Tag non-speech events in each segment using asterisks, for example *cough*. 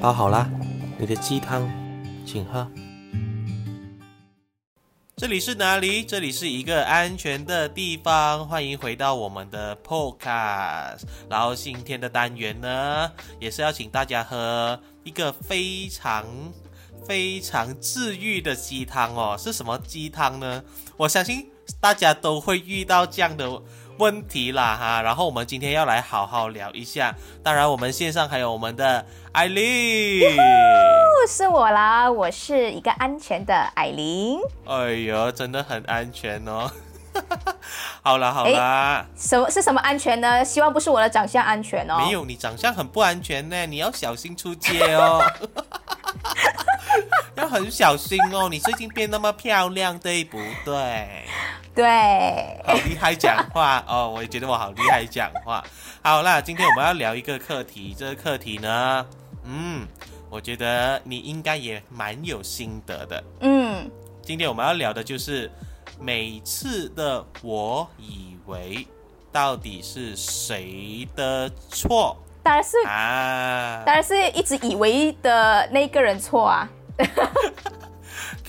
包好啦，你的鸡汤，请喝。这里是哪里？这里是一个安全的地方，欢迎回到我们的 Podcast。然后今天的单元呢，也是要请大家喝一个非常非常治愈的鸡汤哦。是什么鸡汤呢？我相信大家都会遇到这样的。问题啦哈，然后我们今天要来好好聊一下。当然，我们线上还有我们的艾琳，是我啦，我是一个安全的艾琳。哎呦，真的很安全哦。好 *laughs* 啦好啦，什么是什么安全呢？希望不是我的长相安全哦。没有，你长相很不安全呢，你要小心出街哦。*laughs* 要很小心哦，你最近变那么漂亮，对不对？对，好厉害讲话哦！我也觉得我好厉害讲话。*laughs* 好啦，今天我们要聊一个课题，这个课题呢，嗯，我觉得你应该也蛮有心得的。嗯，今天我们要聊的就是每次的我以为到底是谁的错？当然是啊，当然是一直以为的那个人错啊。*laughs*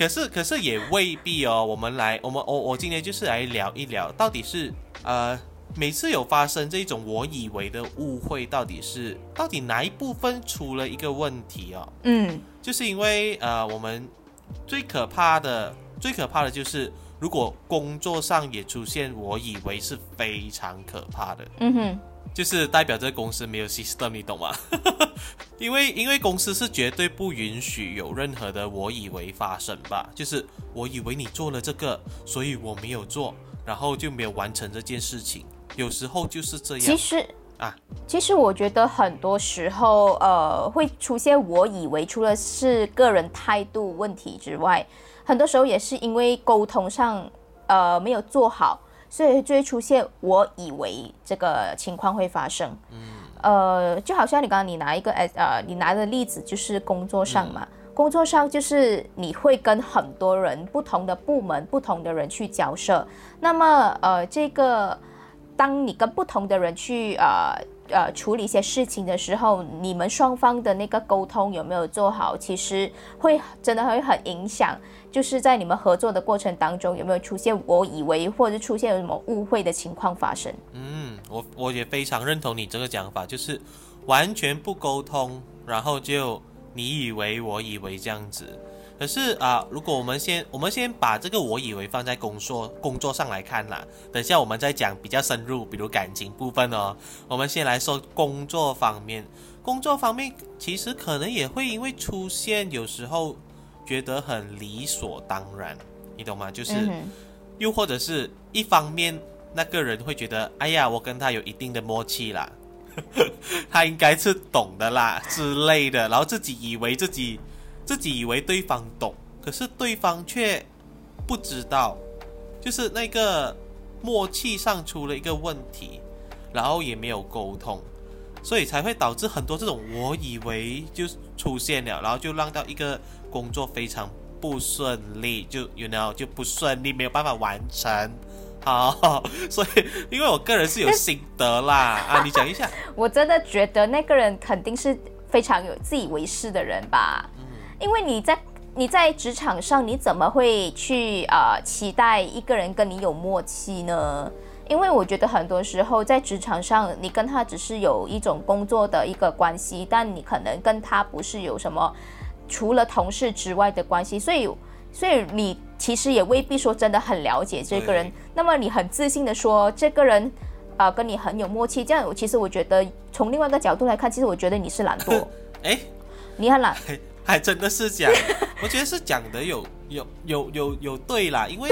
可是，可是也未必哦。我们来，我们我我今天就是来聊一聊，到底是呃，每次有发生这种我以为的误会，到底是到底哪一部分出了一个问题哦？嗯，就是因为呃，我们最可怕的，最可怕的就是，如果工作上也出现我以为是非常可怕的。嗯哼。就是代表这个公司没有 system，你懂吗？*laughs* 因为因为公司是绝对不允许有任何的我以为发生吧。就是我以为你做了这个，所以我没有做，然后就没有完成这件事情。有时候就是这样。其实啊，其实我觉得很多时候，呃，会出现我以为，除了是个人态度问题之外，很多时候也是因为沟通上，呃，没有做好。所以就会出现，我以为这个情况会发生。嗯，呃，就好像你刚刚你拿一个，呃，你拿的例子就是工作上嘛，工作上就是你会跟很多人、不同的部门、不同的人去交涉。那么，呃，这个当你跟不同的人去，呃。呃，处理一些事情的时候，你们双方的那个沟通有没有做好，其实会真的会很影响。就是在你们合作的过程当中，有没有出现我以为或者出现有什么误会的情况发生？嗯，我我也非常认同你这个讲法，就是完全不沟通，然后就你以为我以为这样子。可是啊，如果我们先我们先把这个我以为放在工作工作上来看啦，等下我们再讲比较深入，比如感情部分哦。我们先来说工作方面，工作方面其实可能也会因为出现有时候觉得很理所当然，你懂吗？就是又或者是一方面那个人会觉得，哎呀，我跟他有一定的默契啦，*laughs* 他应该是懂的啦之类的，然后自己以为自己。自己以为对方懂，可是对方却不知道，就是那个默契上出了一个问题，然后也没有沟通，所以才会导致很多这种我以为就出现了，然后就让到一个工作非常不顺利，就 you know 就不顺利，没有办法完成。好，所以因为我个人是有心得啦 *laughs* 啊，你讲一下。我真的觉得那个人肯定是非常有自以为是的人吧。因为你在你在职场上，你怎么会去啊期待一个人跟你有默契呢？因为我觉得很多时候在职场上，你跟他只是有一种工作的一个关系，但你可能跟他不是有什么除了同事之外的关系，所以所以你其实也未必说真的很了解这个人。那么你很自信的说这个人啊跟你很有默契，这样其实我觉得从另外一个角度来看，其实我觉得你是懒惰。*laughs* 哎，你很懒。*laughs* 还真的是讲，我觉得是讲的有有有有有对啦，因为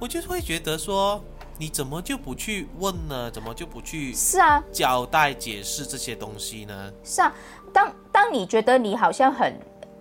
我就会觉得说，你怎么就不去问呢？怎么就不去是啊交代解释这些东西呢？是啊，当当你觉得你好像很。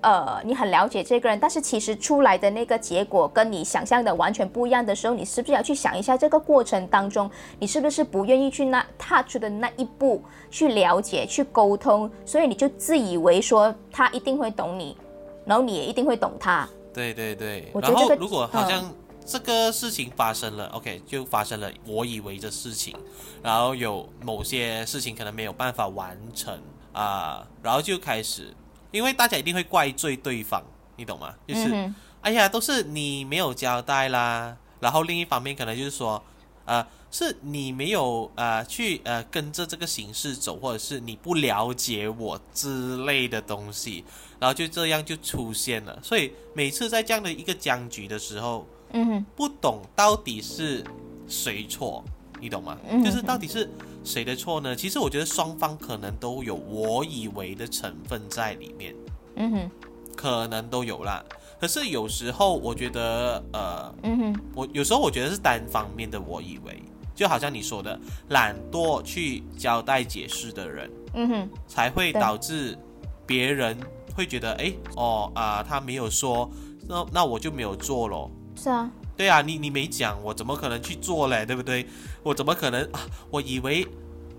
呃，你很了解这个人，但是其实出来的那个结果跟你想象的完全不一样的时候，你是不是要去想一下这个过程当中，你是不是不愿意去那踏出的那一步去了解、去沟通，所以你就自以为说他一定会懂你，然后你也一定会懂他。对对对。然后如果好像这个事情发生了，OK，就发生了，我以为的事情，然后有某些事情可能没有办法完成啊，然后就开始。因为大家一定会怪罪对方，你懂吗？就是，哎呀，都是你没有交代啦。然后另一方面可能就是说，呃，是你没有呃去呃跟着这个形式走，或者是你不了解我之类的东西，然后就这样就出现了。所以每次在这样的一个僵局的时候，嗯哼，不懂到底是谁错，你懂吗？嗯就是到底是谁的错呢？其实我觉得双方可能都有我以为的成分在里面，嗯哼，可能都有啦。可是有时候我觉得，呃，嗯哼，我有时候我觉得是单方面的我以为，就好像你说的，懒惰去交代解释的人，嗯哼，才会导致别人会觉得，哎，哦啊、他没有说，那那我就没有做咯。是啊，对啊，你你没讲，我怎么可能去做嘞？对不对？我怎么可能啊？我以为，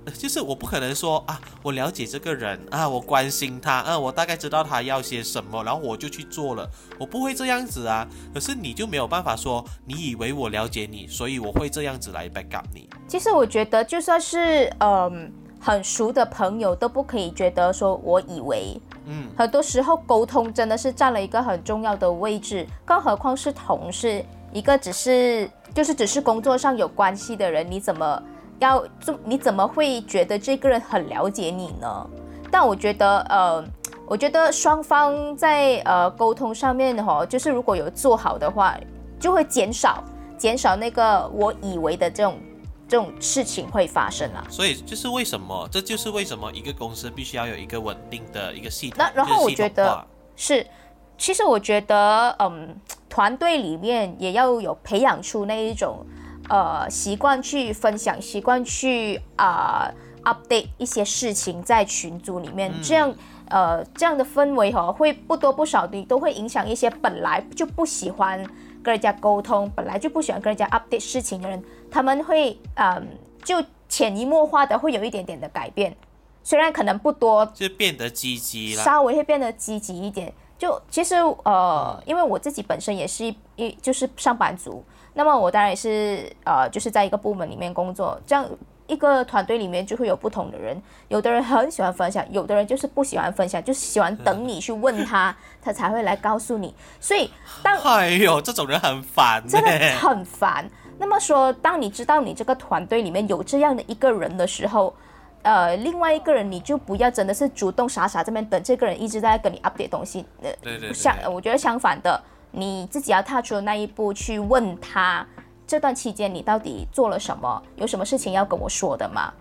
呃就是我不可能说啊，我了解这个人啊，我关心他，啊，我大概知道他要些什么，然后我就去做了，我不会这样子啊。可是你就没有办法说，你以为我了解你，所以我会这样子来 back up 你。其实我觉得就算是嗯很熟的朋友，都不可以觉得说我以为。嗯，很多时候沟通真的是占了一个很重要的位置，更何况是同事，一个只是就是只是工作上有关系的人，你怎么要就你怎么会觉得这个人很了解你呢？但我觉得呃，我觉得双方在呃沟通上面哈、哦，就是如果有做好的话，就会减少减少那个我以为的这种这种事情会发生啊。所以就是为什么，这就是为什么一个公司必须要有一个稳定的一个系统。那然后我觉得化是，其实我觉得，嗯，团队里面也要有培养出那一种，呃，习惯去分享，习惯去啊、update 一些事情在群组里面，这样。呃，这样的氛围哈、会不多不少的都会影响一些本来就不喜欢跟人家沟通，本来就不喜欢跟人家 update 事情的人，他们会嗯，就潜移默化的会有一点点的改变，虽然可能不多，就变得积极了。稍微会变得积极一点。就其实呃，因为我自己本身也是一一就是上班族，那么我当然也是呃，就是在一个部门里面工作，这样一个团队里面就会有不同的人，有的人很喜欢分享，有的人就是不喜欢分享，就是喜欢等你去问他，*laughs* 他才会来告诉你。所以当哎呦，这种人很烦呢、真的很烦。那么说，当你知道你这个团队里面有这样的一个人的时候，呃，另外一个人你就不要真的是主动傻傻这边等这个人一直在跟你 update 东西。呃，对对对相我觉得相反的，你自己要踏出那一步去问他，这段期间你到底做了什么，有什么事情要跟我说的吗？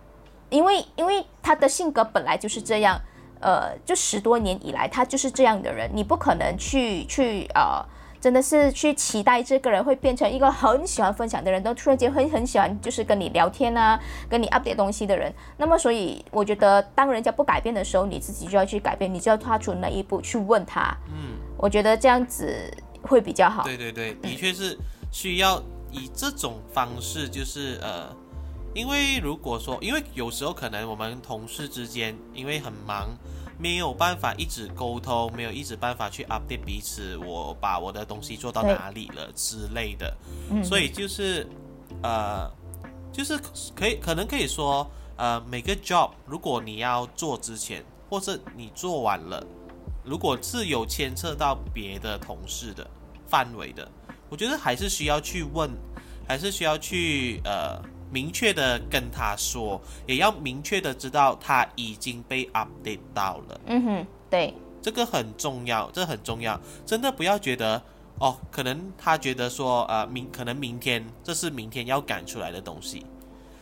因为因为他的性格本来就是这样，呃，就十多年以来他就是这样的人，你不可能去去呃，真的是去期待这个人会变成一个很喜欢分享的人，都突然间会很喜欢就是跟你聊天啊，跟你 update 东西的人。那么所以我觉得，当人家不改变的时候，你自己就要去改变，你就要踏出那一步去问他。嗯，我觉得这样子会比较好。对对对，的确是需要以这种方式，就是呃，因为如果说，因为有时候可能我们同事之间因为很忙，没有办法一直沟通，没有一直办法去 update 彼此，我把我的东西做到哪里了之类的，嗯。所以就是呃，就是可以可能可以说，呃，每个 job 如果你要做之前，或者你做完了，如果是有牵涉到别的同事的范围的，我觉得还是需要去问，还是需要去呃明确的跟他说，也要明确的知道他已经被 update 到了，嗯哼，对，这个很重要，这很重要，真的不要觉得哦，可能他觉得说呃明可能明天这是明天要赶出来的东西，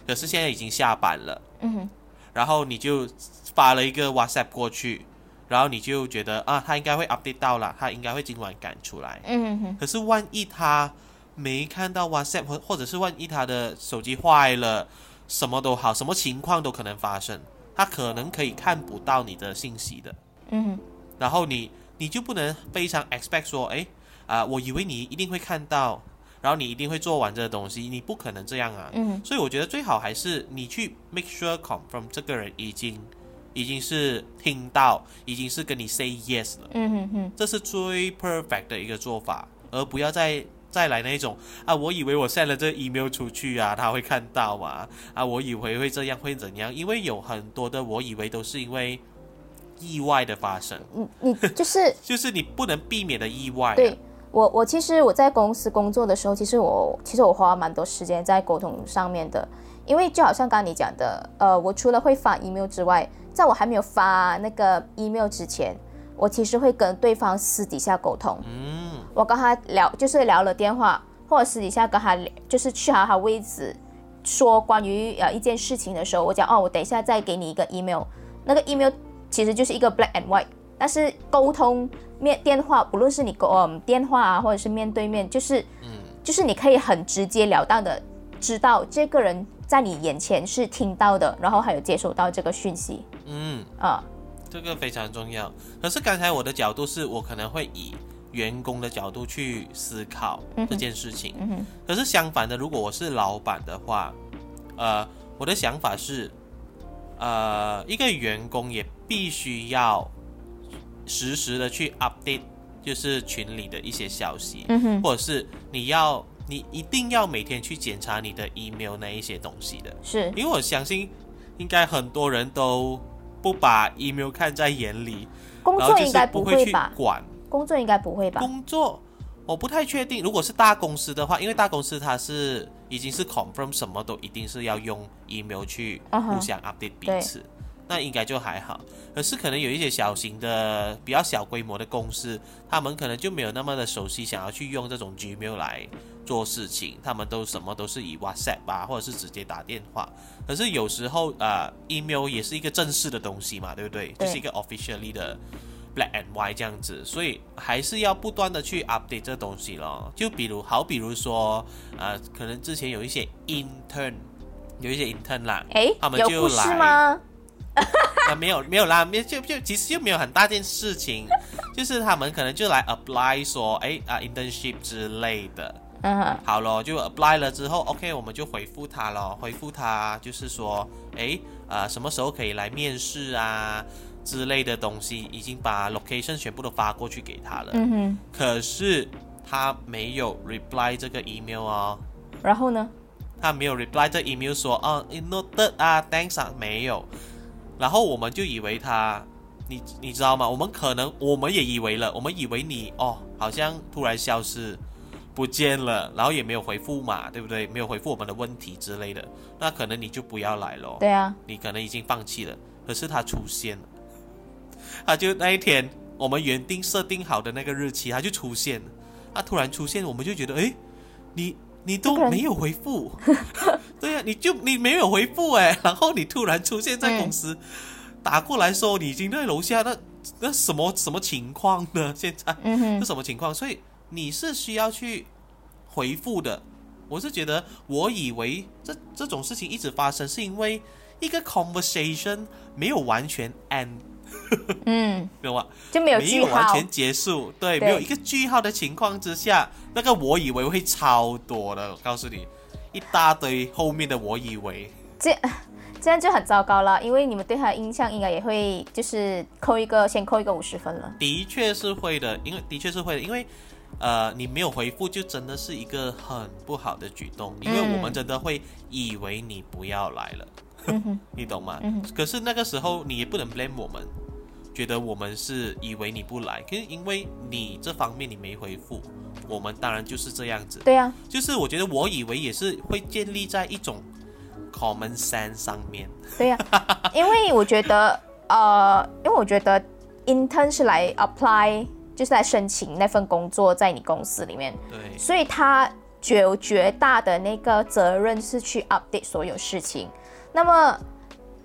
可是现在已经下班了。嗯哼，然后你就发了一个 WhatsApp 过去，然后你就觉得啊，他应该会 update 到了，他应该会今晚赶出来。嗯哼，可是万一他没看到 WhatsApp，或或者是万一他的手机坏了，什么都好，什么情况都可能发生，他可能可以看不到你的信息的。嗯，然后你你就不能非常 expect 说，哎啊、我以为你一定会看到，然后你一定会做完这个东西，你不可能这样啊。嗯，所以我觉得最好还是你去 make sure confirm 这个人已经已经是听到，已经是跟你 say yes 了，嗯哼哼，这是最 perfect 的一个做法，而不要再再来那种啊，我以为我 send 了这 email 出去啊，他会看到嘛，啊，我以为会这样会怎样，因为有很多的我以为都是因为意外的发生，嗯你就是 *laughs* 就是你不能避免的意外、啊。对我我其实我在公司工作的时候，其实我其实我花蛮多时间在沟通上面的，因为就好像刚刚你讲的，呃，我除了会发 email 之外，在我还没有发那个 email 之前，我其实会跟对方私底下沟通。嗯，我跟他聊，就是聊了电话，或者私底下跟他聊就是去好他位置说关于呃一件事情的时候，我讲哦，我等一下再给你一个 email，那个 email 其实就是一个 black and white，但是沟通面电话，不论是你沟嗯电话啊，或者是面对面，就是嗯。就是你可以很直截了当的知道这个人在你眼前是听到的，然后还有接收到这个讯息。嗯，啊、这个非常重要。可是刚才我的角度是我可能会以员工的角度去思考这件事情。可是相反的，如果我是老板的话，呃，我的想法是，呃，一个员工也必须要实时的去 update，就是群里的一些消息，或者是你要你一定要每天去检查你的 email 那一些东西的，是因为我相信应该很多人都不把 email 看在眼里，工然后就作应该是不会去？管。工作应该不会吧？工作我不太确定，如果是大公司的话，因为大公司它是已经是 confirm 什么都一定是要用 email 去互相 update 彼对此。那应该就还好，可是可能有一些小型的、比较小规模的公司，他们可能就没有那么的熟悉，想要去用这种 Gmail 来做事情，他们都什么都是以 WhatsApp 啊，或者是直接打电话。可是有时候呃，email 也是一个正式的东西嘛，对不对？对就是一个 officially 的 black and white 这样子，所以还是要不断的去 update 这东西咯。就比如好，比如说呃，可能之前有一些 intern，有一些 intern 啦，诶他，们有就来吗？*laughs* 啊，没有没有啦，没就就其实就没有很大件事情，*laughs* 就是他们可能就来 apply 说，哎啊 internship 之类的，嗯，好咯，就 apply 了之后，OK，我们就回复他咯，回复他就是说，哎呃什么时候可以来面试啊之类的东西，已经把 location 全部都发过去给他了，嗯哼，可是他没有 reply 这个 email 哦。然后呢？他没有 reply 这 email 说哦 noted 啊，thanks 啊，没有。然后我们就以为他，你你知道吗？我们可能我们也以为了，我们以为你哦，好像突然消失不见了，然后也没有回复嘛，对不对？没有回复我们的问题之类的，那可能你就不要来咯。对啊，你可能已经放弃了，可是他出现了，他就那一天我们原定设定好的那个日期，他就出现了，他突然出现，我们就觉得，诶，你你都没有回复，对呀、你就你没有回复哎，*laughs* 然后你突然出现在公司，打过来说你已经在楼下，那那什么什么情况呢？现在嗯是，什么情况？所以你是需要去回复的。我是觉得，我以为这这种事情一直发生，是因为一个 conversation 没有完全 end，*laughs* 嗯，没有吗？就没有完全结束，对，对没有一个句号的情况之下，那个我以为会超多的，我告诉你，一大堆后面的我以为，这这样就很糟糕了，因为你们对他的印象应该也会就是扣一个，先扣一个五十分了。的确是会的，因为的确是会的，因为呃，你没有回复，就真的是一个很不好的举动，因为嗯我们真的会以为你不要来了，嗯，*laughs* 你懂吗？嗯可是那个时候你也不能 blame 我们，觉得我们是以为你不来，可是因为你这方面你没回复，我们当然就是这样子。对啊，就是我觉得我以为也是会建立在一种 common sense 上面。对呀、*laughs* 因为我觉得，呃，因为我觉得 intern 是来 apply，就是来申请那份工作在你公司里面，对，所以他绝绝大的那个责任是去 update 所有事情。那么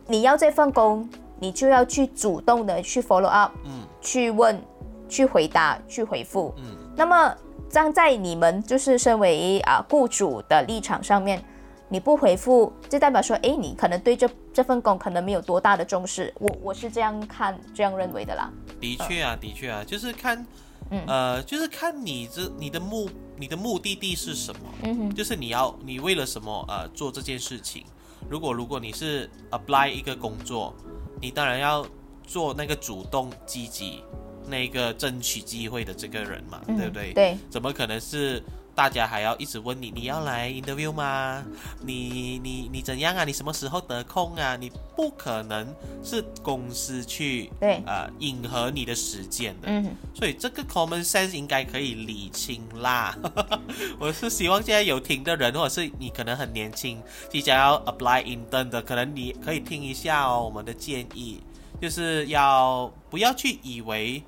你要这份工，你就要去主动的去 follow up，嗯去问、去回答、去回复。嗯，那么站在你们就是身为啊雇主的立场上面，你不回复，就代表说，诶，你可能对这这份工可能没有多大的重视。我我是这样看、这样认为的啦。的确啊，的确啊，就是看，嗯呃，就是看你这你的目你的目的地是什么，嗯哼，就是你要你为了什么呃做这件事情。如果如果你是 apply 一个工作，你当然要做那个主动积极、那个争取机会的这个人嘛，嗯对不对？对，怎么可能是大家还要一直问你，你要来 interview 吗？你你你怎样啊？你什么时候得空啊？你不可能是公司去对呃迎合你的时间的。嗯，所以这个 common sense 应该可以理清啦。*laughs* 我是希望现在有听的人，或者是你可能很年轻，即将要 apply intern 的，可能你可以听一下哦，我们的建议就是要不要去以为，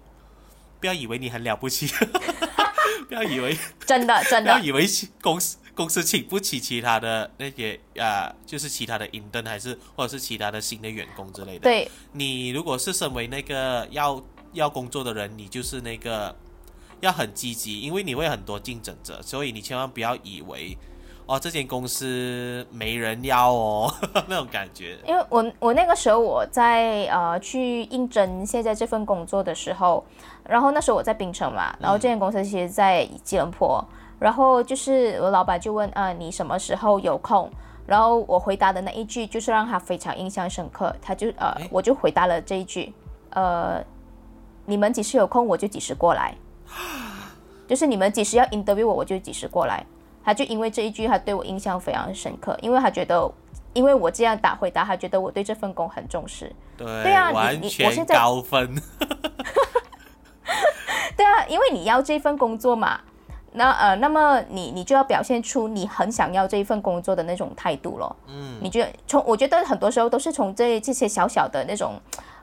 不要以为你很了不起，*laughs* 不要以为 *laughs* 真的 *laughs* 真的，不要以为公司公司请不起其他的那些啊，就是其他的 intern 还是或者是其他的新的员工之类的。对，你如果是身为那个要要工作的人，你就是那个要很积极，因为你会很多竞争者，所以你千万不要以为哦这间公司没人要哦 *laughs* 那种感觉。因为我我那个时候我在呃去应征现在这份工作的时候，然后那时候我在槟城嘛，然后这间公司其实在吉隆坡，然后就是我老板就问啊、你什么时候有空？然后我回答的那一句就是让他非常印象深刻，他就呃我就回答了这一句，呃你们几时有空我就几时过来，*gasps* 就是你们几时要 interview 我我就几时过来。他就因为这一句，他对我印象非常深刻，因为他觉得，因为我这样打回答，他觉得我对这份工很重视。对，对啊你完你我全现在高分。*laughs* 对啊，因为你要这份工作嘛，那呃，那么你你就要表现出你很想要这一份工作的那种态度咯。嗯，你觉得从我觉得很多时候都是从这这些小小的那种。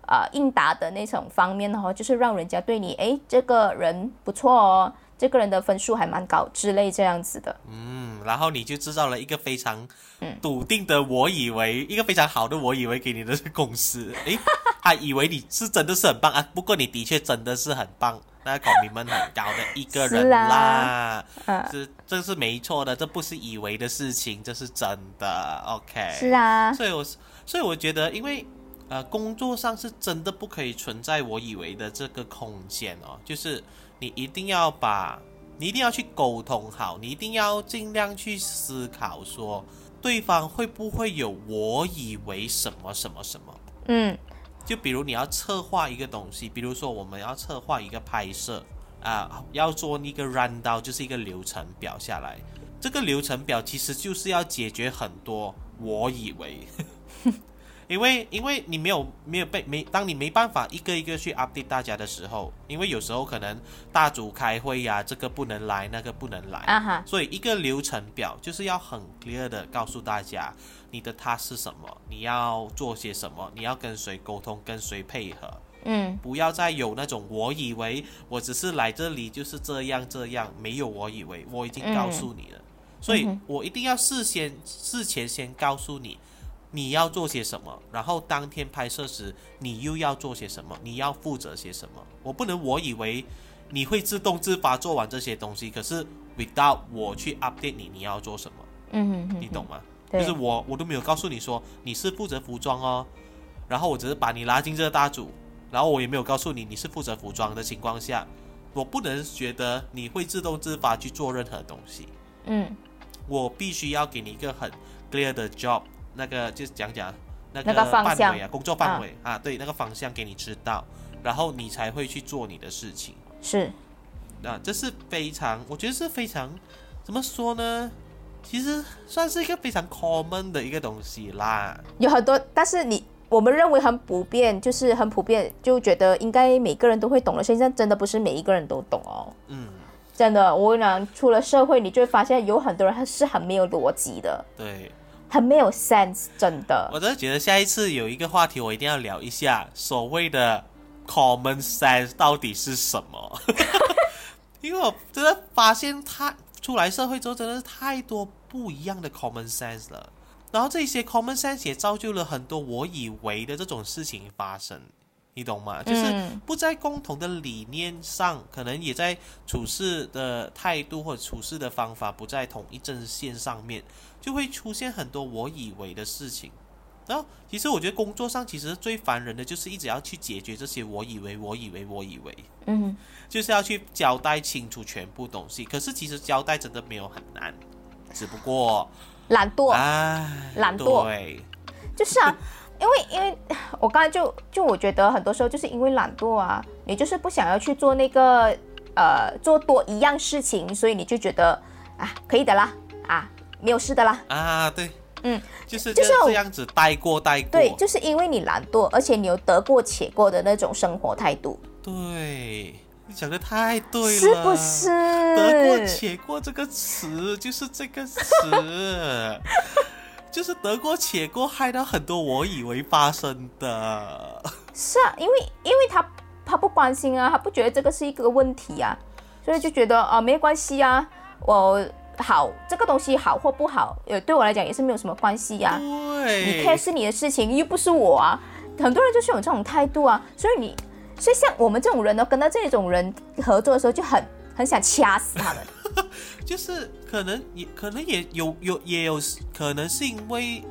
呃，应答的那种方面的话，就是让人家对你，诶，这个人不错哦，这个人的分数还蛮高之类这样子的。嗯，然后你就制造了一个非常嗯笃定的，我以为一个非常好的，我以为给你的公司，诶，*laughs* 他以为你是真的是很棒啊，不过你的确真的是很棒，那个你们很高的一个人是啊啦，嗯，这这是没错的，这不是以为的事情，这是真的，OK。是啊，所以我是所以我觉得，因为呃，工作上是真的不可以存在我以为的这个空间哦，就是你一定要把，你一定要去沟通好，你一定要尽量去思考说，对方会不会有我以为什么什么什么。嗯就比如你要策划一个东西，比如说我们要策划一个拍摄啊、要做那个 run down，就是一个流程表下来。这个流程表其实就是要解决很多我以为，*laughs* 因为因为你没有没有被没，当你没办法一个一个去 update 大家的时候，因为有时候可能大组开会呀、这个不能来，那个不能来，啊哈，所以一个流程表就是要很 clear 的告诉大家你的 task 是什么，你要做些什么，你要跟谁沟通，跟谁配合，嗯。不要再有那种我以为我只是来这里就是这样这样，没有我以为，我已经告诉你了，所以我一定要事先事前先告诉你。你要做些什么，然后当天拍摄时你又要做些什么，你要负责些什么。我不能我以为你会自动自发做完这些东西，可是 without 我去 update 你，你要做什么，嗯嗯，你懂吗？就是我我都没有告诉你说你是负责服装哦，然后我只是把你拉进这个大组，然后我也没有告诉你你是负责服装的情况下，我不能觉得你会自动自发去做任何东西，嗯。我必须要给你一个很 clear 的 job，那个就是讲讲那那个范围啊，工作范围啊对，那个方向给你知道，然后你才会去做你的事情。是，啊，这是非常，我觉得是非常，怎么说呢？其实算是一个非常 common 的一个东西啦。有很多，但是你我们认为很普遍，就是很普遍，就觉得应该每个人都会懂了。现在真的不是每一个人都懂哦，嗯，真的。我跟你讲，出了社会，你就会发现有很多人他是很没有逻辑的，对，很没有 sense，真的。我真的觉得下一次有一个话题，我一定要聊一下所谓的 common sense 到底是什么，*laughs* 因为我真的发现他出来社会之后，真的是太多不一样的 common sense 了。然后这些 common sense 也造就了很多我以为的这种事情发生，你懂吗？就是嗯不在共同的理念上，可能也在处事的态度或者处事的方法不在同一阵线上面，就会出现很多我以为的事情。然后，其实我觉得工作上其实最烦人的就是一直要去解决这些我以为、我以为、我以为，嗯，就是要去交代清楚全部东西。可是其实交代真的没有很难，只不过，懒惰。唉，懒惰对，就是啊，因为因为我刚才就就我觉得很多时候就是因为懒惰啊，你就是不想要去做那个呃做多一样事情，所以你就觉得啊，可以的啦，啊，没有事的啦。啊，对，嗯，就是就是这样子带过带过，对，就是因为你懒惰，而且你有得过且过的那种生活态度，对，你讲的太对了，是不是？得过且过这个词就是这个词，*laughs* 就是得过且过，害到很多我以为发生的。是啊，因为因为他他不关心啊，他不觉得这个是一个问题啊，所以就觉得啊没关系啊，我好这个东西好或不好，呃对我来讲也是没有什么关系呀、对，你 care 是你的事情，又不是我啊。很多人就是有这种态度啊，所以你所以像我们这种人呢，跟到这种人合作的时候，就很很想掐死他们。*laughs* 就是可能也可能也有有也有可能是因为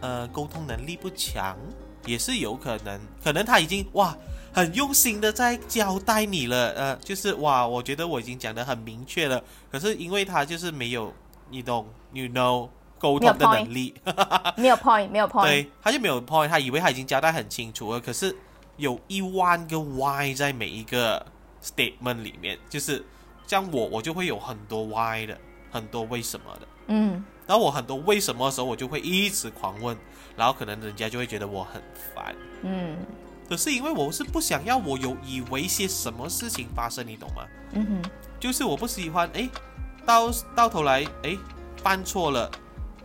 呃沟通能力不强，也是有可能，可能他已经哇很用心的在交代你了，呃，就是哇，我觉得我已经讲的很明确了，可是因为他就是没有你懂，you know 沟通的能力，没有 point，*laughs* 没有 point。对，他就没有 point，他以为他已经交代很清楚了，可是有一万个 why 在每一个 statement 里面，就是像我，我就会有很多 why 的，很多为什么的。嗯，然后我很多为什么的时候，我就会一直狂问，然后可能人家就会觉得我很烦。嗯可是因为我是不想要我有以为些什么事情发生，你懂吗？嗯哼，就是我不喜欢，哎，到到头来，哎，犯错了，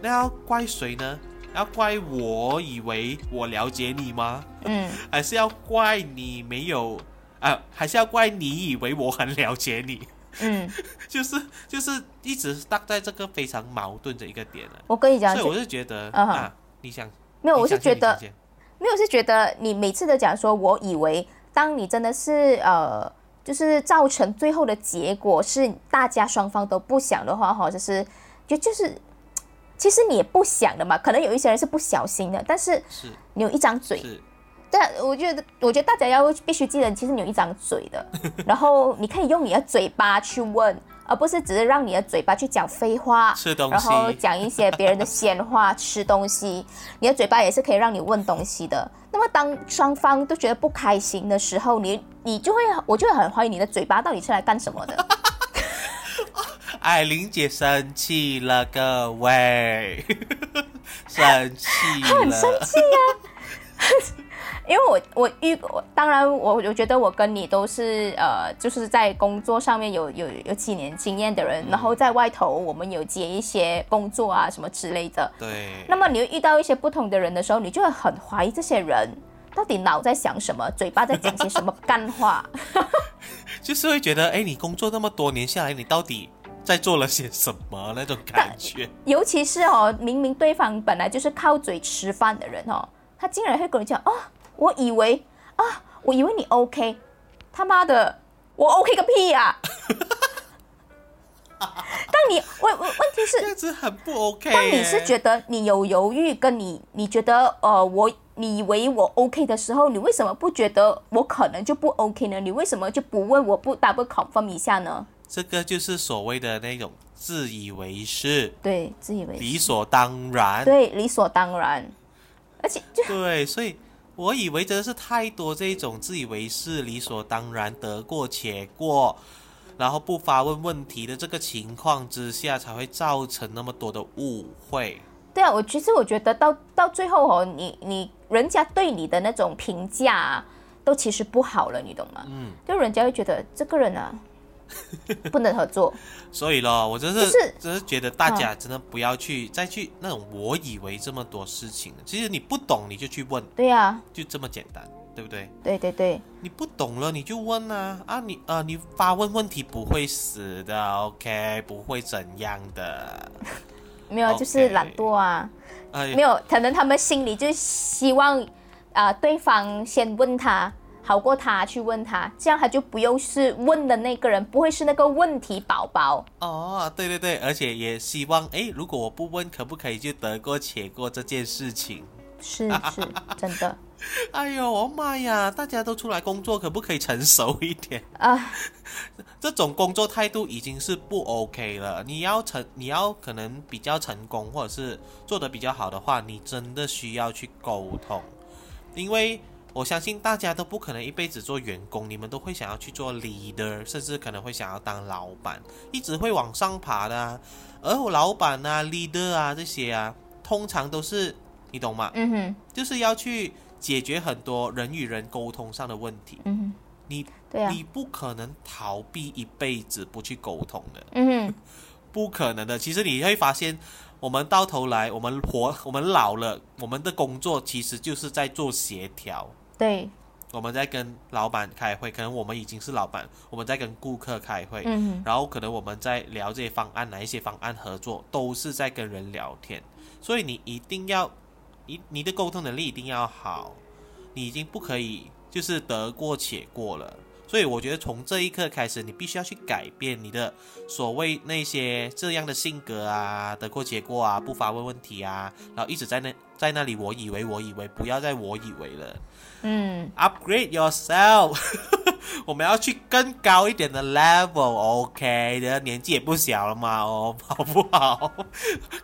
那要怪谁呢？要怪我以为我了解你吗？嗯 *laughs* 还是要怪你没有啊？还是要怪你以为我很了解你？嗯，*laughs* 就是就是一直 stuck 在这个非常矛盾的一个点了。我跟你讲所以，我是觉得啊，你想没有，我是觉得没有，是觉得你每次都讲说，我以为当你真的是呃，就是造成最后的结果是大家双方都不想的话，哈，就是就就是，其实你也不想的嘛。可能有一些人是不小心的，但是是。你有一张嘴，但我觉得，我觉得大家要必须记得，其实你有一张嘴的，*laughs* 然后你可以用你的嘴巴去问，而不是只是让你的嘴巴去讲废话，吃东然后西，讲一些别人的闲话，吃东西，你的嘴巴也是可以让你问东西的。那么当双方都觉得不开心的时候，你你就会，我就会很怀疑你的嘴巴到底是来干什么的。艾琳姐生气了，各位，生气了，*laughs* 很生气啊！因为我我遇我当然我我觉得我跟你都是呃就是在工作上面有有有几年经验的人，然后在外头我们有接一些工作啊什么之类的。对，那么你会遇到一些不同的人的时候，你就会很怀疑这些人到底脑在想什么，嘴巴在讲些什么干话。*laughs* 就是会觉得，哎，你工作那么多年下来，你到底在做了些什么？那种感觉，*laughs* 尤其是哦，明明对方本来就是靠嘴吃饭的人哦，他竟然会跟你讲哦，我以为啊，我以为你 OK，他妈的，我 OK 个屁呀、*laughs* 当你问问问题是，这很不 OK 耶。当你是觉得你有犹豫，跟你你觉得呃我你以为我 OK 的时候，你为什么不觉得我可能就不 OK 呢？你为什么就不问我不 double confirm 一下呢？这个就是所谓的那种自以为是、对，自以为是理所当然。对理所当然，而且就对，所以我以为真的是太多这种自以为是、理所当然、得过且过，然后不发问问题的这个情况之下，才会造成那么多的误会。对啊，我其实我觉得到到最后哦，你你人家对你的那种评价、啊、都其实不好了，你懂吗？嗯，就人家会觉得这个人啊 *laughs* 不能合作，所以咯，我真是、就是真是觉得大家真的不要去、再去那种我以为这么多事情，其实你不懂你就去问，对呀、就这么简单，对不对？对对对，你不懂了你就问啊。啊你啊你发问问题不会死的，OK，不会怎样的。*laughs* 没有就是懒惰啊。哎没有，可能他们心里就希望啊、呃对方先问他，好过他去问他，这样他就不用是问的那个人，不会是那个问题宝宝。哦，对对对，而且也希望，诶，如果我不问，可不可以就得过且过这件事情？是是，真的 *laughs* 哎呦，我妈呀！大家都出来工作，可不可以成熟一点？啊，*laughs* 这种工作态度已经是不 OK 了。你要成，你要可能比较成功，或者是做得比较好的话，你真的需要去沟通，因为我相信大家都不可能一辈子做员工，你们都会想要去做 leader，甚至可能会想要当老板，一直会往上爬的啊。而我老板啊、leader 啊这些啊，通常都是你懂吗？嗯哼，就是要去解决很多人与人沟通上的问题。嗯哼，你对啊，你不可能逃避一辈子不去沟通的，嗯哼，*laughs* 不可能的。其实你会发现，我们到头来，我们活，我们老了，我们的工作其实就是在做协调。对，我们在跟老板开会，可能我们已经是老板，我们在跟顾客开会，嗯，然后可能我们在聊这些方案，哪一些方案合作，都是在跟人聊天。所以你一定要，你你的沟通能力一定要好，你已经不可以就是得过且过了。所以我觉得从这一刻开始，你必须要去改变你的所谓那些这样的性格啊，得过且过啊，不发问问题啊，然后一直在那在那里，我以为我以为，不要再我以为了。嗯，upgrade yourself，*laughs* 我们要去更高一点的 level，OK 的，年纪也不小了嘛，哦，*laughs* 好不好？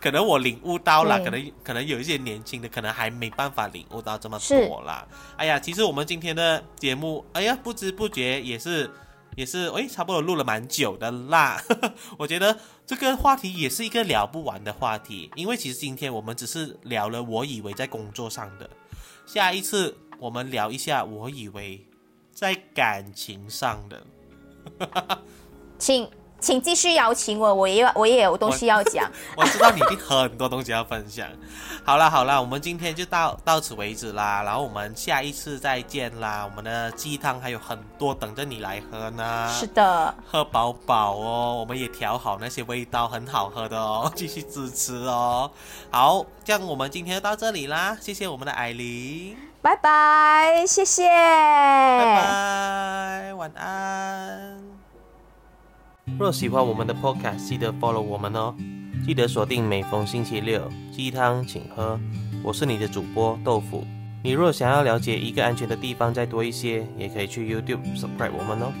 可能我领悟到了，可能可能有一些年轻的可能还没办法领悟到这么是多啦。哎呀，其实我们今天的节目，哎呀，不知不觉也是也是，哎，差不多录了蛮久的啦。*laughs* 我觉得这个话题也是一个聊不完的话题，因为其实今天我们只是聊了我以为在工作上的，下一次我们聊一下我以为在感情上的。*laughs* 请请继续邀请我，我也有我也有东西要讲。我知道你一定很多东西要分享。*laughs* 好了好了，我们今天就到到此为止啦，然后我们下一次再见啦。我们的鸡汤还有很多等着你来喝呢。是的，喝饱饱哦，我们也调好那些味道，很好喝的哦，*laughs* 继续支持哦。好，这样我们今天就到这里啦，谢谢我们的艾琳，拜拜，谢谢，拜拜，晚安。若喜欢我们的 Podcast，记得 follow 我们哦，记得锁定每逢星期六鸡汤请喝。我是你的主播豆腐。你若想要了解一个安全的地方再多一些，也可以去 YouTube subscribe 我们哦。